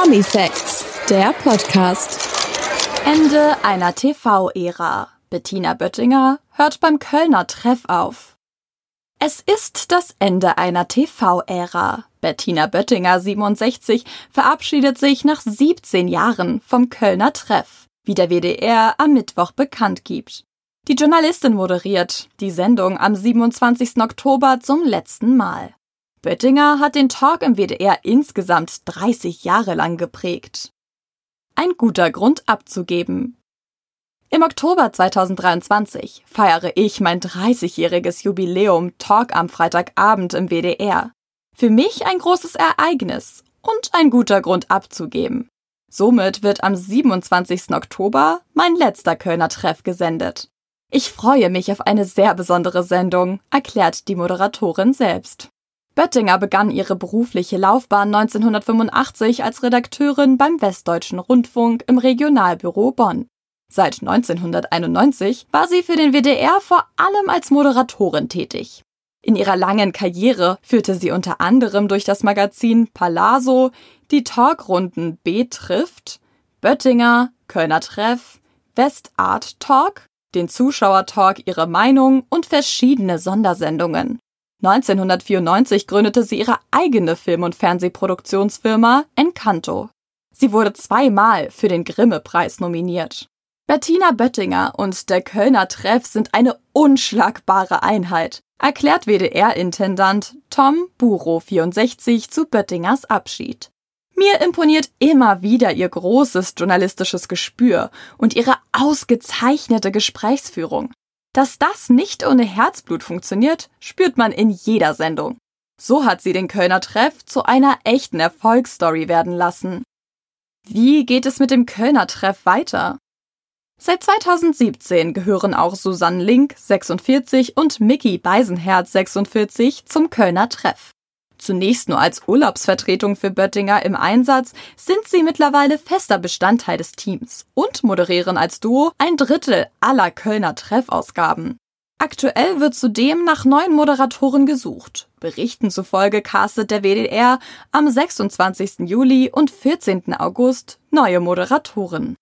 Promi Facts, der Podcast. Ende einer TV-Ära. Bettina Böttinger hört beim Kölner Treff auf. Es ist das Ende einer TV-Ära. Bettina Böttinger, 67, verabschiedet sich nach 17 Jahren vom Kölner Treff, wie der WDR am Mittwoch bekannt gibt. Die Journalistin moderiert die Sendung am 27. Oktober zum letzten Mal. Böttinger hat den Talk im WDR insgesamt 30 Jahre lang geprägt. Ein guter Grund abzugeben. Im Oktober 2023 feiere ich mein 30-jähriges Jubiläum Talk am Freitagabend im WDR. Für mich ein großes Ereignis und ein guter Grund abzugeben. Somit wird am 27. Oktober mein letzter Kölner Treff gesendet. Ich freue mich auf eine sehr besondere Sendung, erklärt die Moderatorin selbst. Böttinger begann ihre berufliche Laufbahn 1985 als Redakteurin beim Westdeutschen Rundfunk im Regionalbüro Bonn. Seit 1991 war sie für den WDR vor allem als Moderatorin tätig. In ihrer langen Karriere führte sie unter anderem durch das Magazin Palazzo die Talkrunden B trifft, Böttinger, Kölner Treff, Westart Talk, den Zuschauertalk Ihre Meinung und verschiedene Sondersendungen. 1994 gründete sie ihre eigene Film- und Fernsehproduktionsfirma Encanto. Sie wurde zweimal für den Grimme-Preis nominiert. Bettina Böttinger und der Kölner Treff sind eine unschlagbare Einheit, erklärt WDR-Intendant Tom Buro 64 zu Böttingers Abschied. Mir imponiert immer wieder ihr großes journalistisches Gespür und ihre ausgezeichnete Gesprächsführung. Dass das nicht ohne Herzblut funktioniert, spürt man in jeder Sendung. So hat sie den Kölner Treff zu einer echten Erfolgsstory werden lassen. Wie geht es mit dem Kölner Treff weiter? Seit 2017 gehören auch Susanne Link 46 und Mickey Beisenherz 46 zum Kölner Treff. Zunächst nur als Urlaubsvertretung für Böttinger im Einsatz, sind sie mittlerweile fester Bestandteil des Teams und moderieren als Duo ein Drittel aller Kölner Treffausgaben. Aktuell wird zudem nach neuen Moderatoren gesucht. Berichten zufolge castet der WDR am 26. Juli und 14. August neue Moderatoren.